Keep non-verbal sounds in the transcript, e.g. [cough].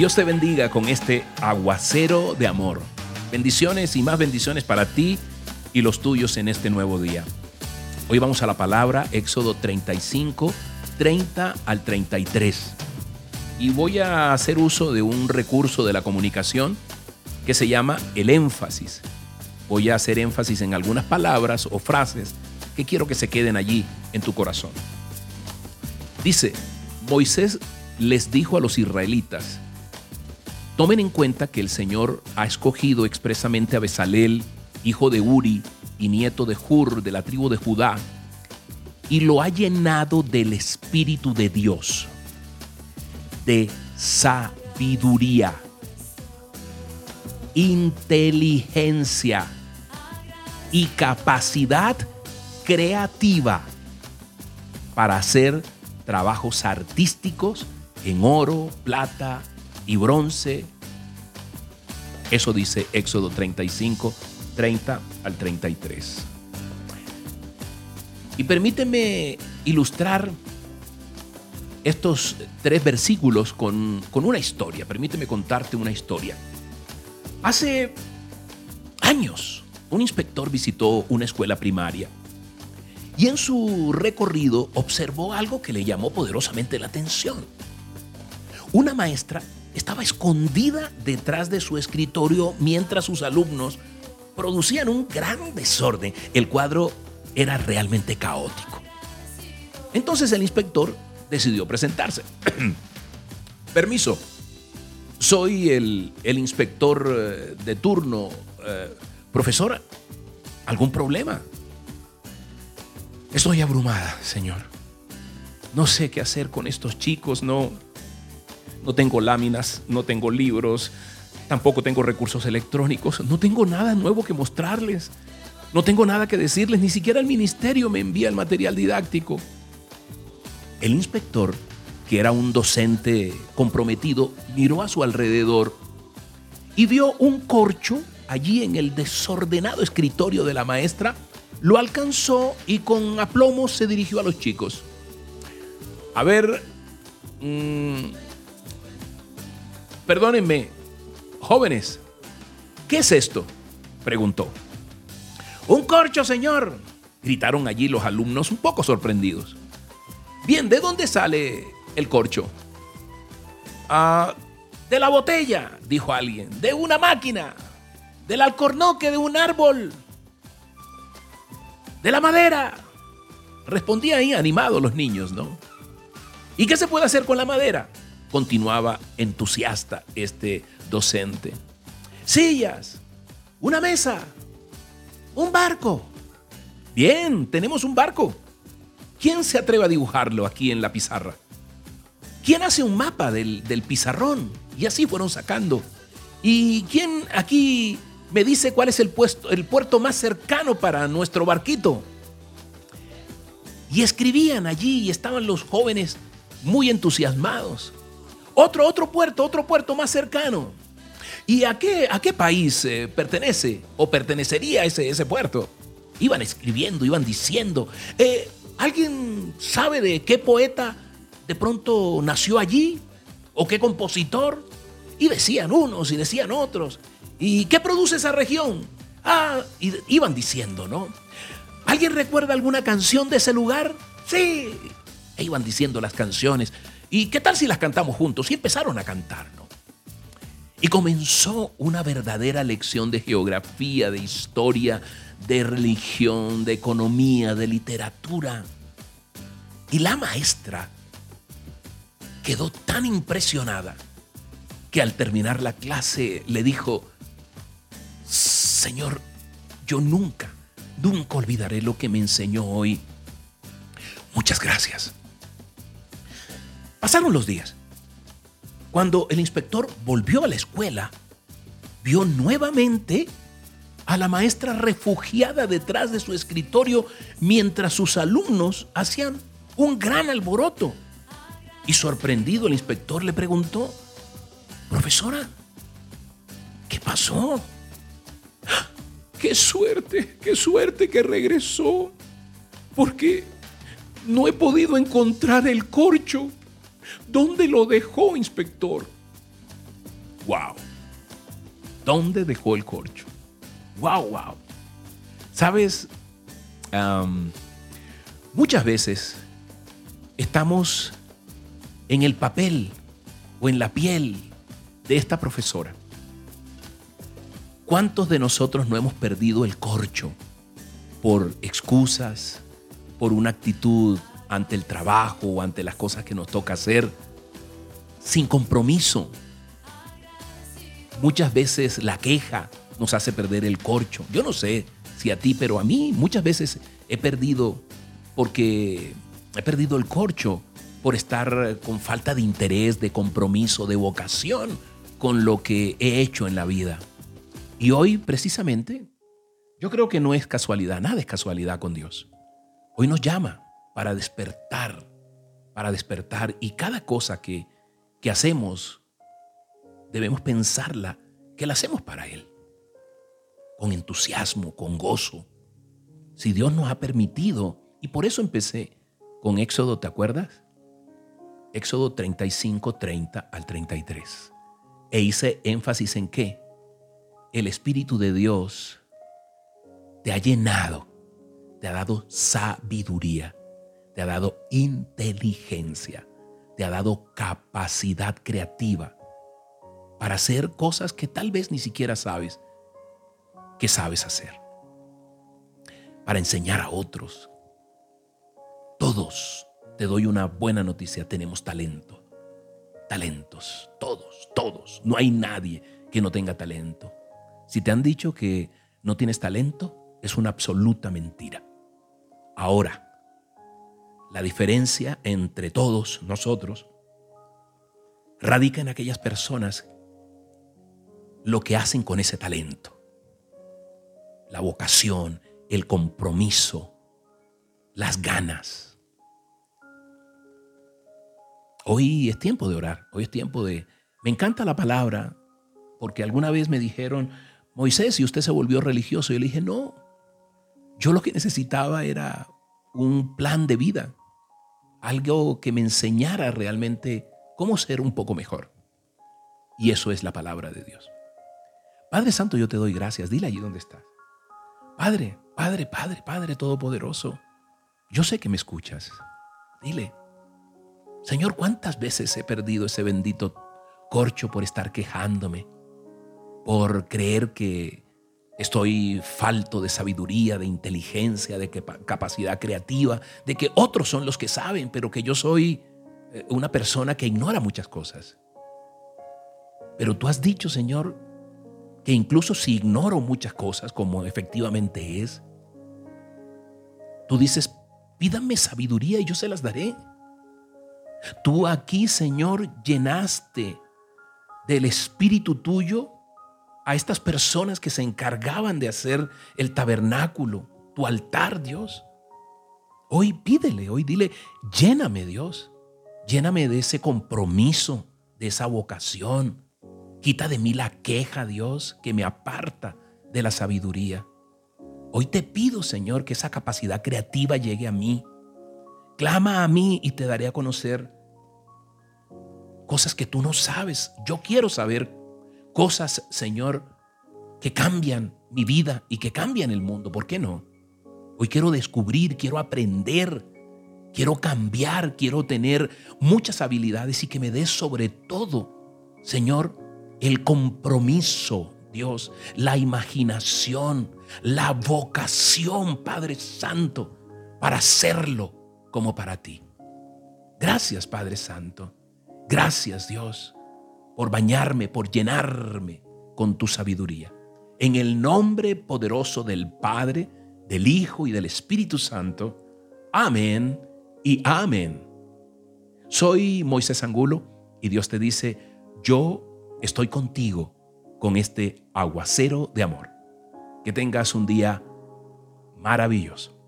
Dios te bendiga con este aguacero de amor. Bendiciones y más bendiciones para ti y los tuyos en este nuevo día. Hoy vamos a la palabra Éxodo 35, 30 al 33. Y voy a hacer uso de un recurso de la comunicación que se llama el énfasis. Voy a hacer énfasis en algunas palabras o frases que quiero que se queden allí en tu corazón. Dice, Moisés les dijo a los israelitas, Tomen en cuenta que el Señor ha escogido expresamente a Besalel, hijo de Uri y nieto de Hur de la tribu de Judá, y lo ha llenado del Espíritu de Dios, de sabiduría, inteligencia y capacidad creativa para hacer trabajos artísticos en oro, plata, y bronce. Eso dice Éxodo 35, 30 al 33. Y permíteme ilustrar estos tres versículos con, con una historia. Permíteme contarte una historia. Hace años, un inspector visitó una escuela primaria y en su recorrido observó algo que le llamó poderosamente la atención. Una maestra estaba escondida detrás de su escritorio mientras sus alumnos producían un gran desorden. El cuadro era realmente caótico. Entonces el inspector decidió presentarse. [clears throat] Permiso, soy el, inspector eh, de turno. Eh, profesora, ¿algún problema? Estoy abrumada, señor. No sé qué hacer con estos chicos, no, no tengo láminas, no tengo libros, tampoco tengo recursos electrónicos, no tengo nada nuevo que mostrarles, no tengo nada que decirles, ni siquiera el ministerio me envía el material didáctico. El inspector, que era un docente comprometido, miró a su alrededor y vio un corcho allí en el desordenado escritorio de la maestra, lo alcanzó y con aplomo se dirigió a los chicos. A ver, mmm, Perdónenme, jóvenes, ¿qué es esto? preguntó. Un corcho, señor, gritaron allí los alumnos un poco sorprendidos. Bien, ¿de dónde sale el corcho? Ah, de la botella, dijo alguien, de una máquina, del alcornoque de un árbol, de la madera. Respondían ahí animados los niños, ¿no? ¿Y qué se puede hacer con la madera? Continuaba entusiasta este docente. Sillas, una mesa, un barco. Bien, tenemos un barco. ¿Quién se atreve a dibujarlo aquí en la pizarra? ¿Quién hace un mapa del, pizarrón? Y así fueron sacando. ¿Y quién aquí me dice cuál es el, puesto, el puerto más cercano para nuestro barquito? Y escribían allí y estaban los jóvenes muy entusiasmados. Otro, otro puerto, otro puerto más cercano. ¿Y a qué, a qué país eh, pertenece o pertenecería ese, ese puerto? Iban escribiendo, iban diciendo. Eh, ¿Alguien sabe de qué poeta de pronto nació allí? ¿O qué compositor? Y decían unos y decían otros. ¿Y qué produce esa región? Ah, iban diciendo, ¿no? ¿Alguien recuerda alguna canción de ese lugar? Sí. E iban diciendo las canciones. ¿Y qué tal si las cantamos juntos? Y empezaron a cantar, ¿no? Y comenzó una verdadera lección de geografía, de historia, de religión, de economía, de literatura. Y la maestra quedó tan impresionada que al terminar la clase le dijo, Señor, yo nunca, nunca olvidaré lo que me enseñó hoy. Muchas gracias. Pasaron los días. Cuando el inspector volvió a la escuela, vio nuevamente a la maestra refugiada detrás de su escritorio mientras sus alumnos hacían un gran alboroto. Y sorprendido el inspector le preguntó, profesora, ¿qué pasó? ¡Qué suerte, qué suerte que regresó! Porque no he podido encontrar el corcho. ¿Dónde lo dejó, inspector? Wow. ¿Dónde dejó el corcho? Wow, wow. Sabes, muchas veces estamos en el papel o en la piel de esta profesora. ¿Cuántos de nosotros no hemos perdido el corcho por excusas, por una actitud ante el trabajo o ante las cosas que nos toca hacer, sin compromiso? Muchas veces la queja nos hace perder el corcho. Yo no sé si a ti, pero a mí muchas veces he perdido porque he perdido el corcho por estar con falta de interés, de compromiso, de vocación con lo que he hecho en la vida. Y hoy precisamente, yo creo que no es casualidad, nada es casualidad con Dios. Hoy nos llama para despertar, para despertar y cada cosa que, que hacemos debemos pensarla que la hacemos para Él, con entusiasmo, con gozo. Si Dios nos ha permitido, y por eso empecé con Éxodo, ¿te acuerdas? Éxodo 35, 30 al 33. E hice énfasis en que el Espíritu de Dios te ha llenado, te ha dado sabiduría, te ha dado inteligencia, te ha dado capacidad creativa para hacer cosas que tal vez ni siquiera sabes que sabes hacer. Para enseñar a otros. Todos, te doy una buena noticia, tenemos talento. Talentos, todos, todos. No hay nadie que no tenga talento. Si te han dicho que no tienes talento, es una absoluta mentira. Ahora, la diferencia entre todos nosotros radica en aquellas personas lo que hacen con ese talento. La vocación, el compromiso, las ganas. Hoy es tiempo de orar, hoy es tiempo de... Me encanta la palabra porque alguna vez me dijeron, Moisés, si usted se volvió religioso, yo le dije, no, yo lo que necesitaba era un plan de vida, algo que me enseñara realmente cómo ser un poco mejor. Y eso es la palabra de Dios. Padre Santo, yo te doy gracias. Dile allí donde estás. Padre, Padre, Padre, Padre Todopoderoso, yo sé que me escuchas. Dile, Señor, ¿cuántas veces he perdido ese bendito corcho por estar quejándome? Por creer que estoy falto de sabiduría, de inteligencia, de capacidad creativa, de que otros son los que saben, pero que yo soy eh, una persona que ignora muchas cosas. Pero tú has dicho, Señor, que incluso si ignoro muchas cosas como efectivamente es, tú dices, pídame sabiduría y yo se las daré. Tú aquí, Señor, llenaste del espíritu tuyo a estas personas que se encargaban de hacer el tabernáculo, tu altar, Dios. Hoy pídele, hoy dile, lléname, Dios. Lléname de ese compromiso, de esa vocación, Quita de mí la queja, Dios, que me aparta de la sabiduría. Hoy te pido, Señor, que esa capacidad creativa llegue a mí. Clama a mí y te daré a conocer cosas que tú no sabes. Yo quiero saber cosas, Señor, que cambian mi vida y que cambian el mundo. ¿Por qué no? Hoy quiero descubrir, quiero aprender, quiero cambiar, quiero tener muchas habilidades y que me des sobre todo, Señor, el compromiso, Dios, la imaginación, la vocación, Padre Santo, para hacerlo como para ti. Gracias, Padre Santo. Gracias, Dios, por bañarme, por llenarme con tu sabiduría. En el nombre poderoso del Padre, del Hijo y del Espíritu Santo. Amén y amén. Soy Moisés Angulo y Dios te dice, yo estoy contigo con este aguacero de amor. Que tengas un día maravilloso.